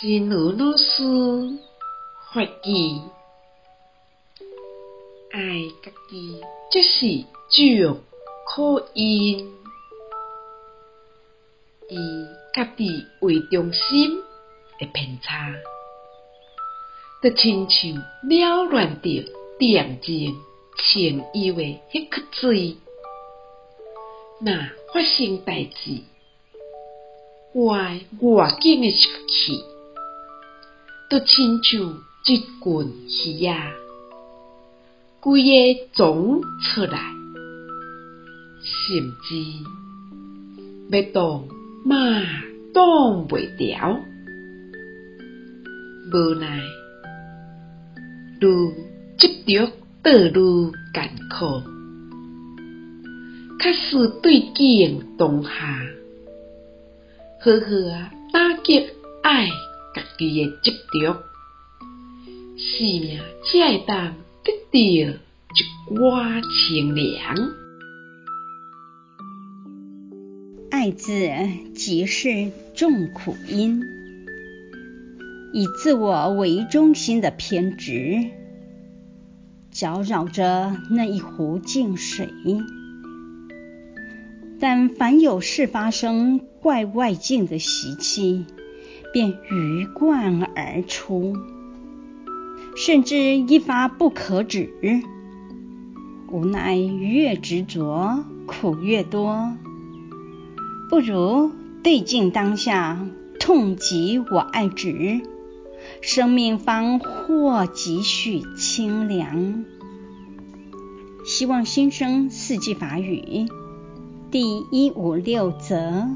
真如老师法语，爱家己即是种苦因，以家己为中心的偏差，就亲像扰乱着恬静清幽的迄颗水，若发生代志，外外境的湿气，就亲像一群鱼仔，规个冲出来，甚至要挡嘛挡袂牢，无奈愈执着倒愈艰苦，较似对境当下，好好啊打击爱家己的执着，生命才会当得到一寡清凉。爱字即是众苦因，以自我为中心的偏执，搅扰着那一壶净水。但凡有事发生，怪外境的习气便鱼贯而出，甚至一发不可止。无奈越执着，苦越多。不如对镜当下，痛击我爱执，生命方获几许清凉。希望新生四季法语第一五六则。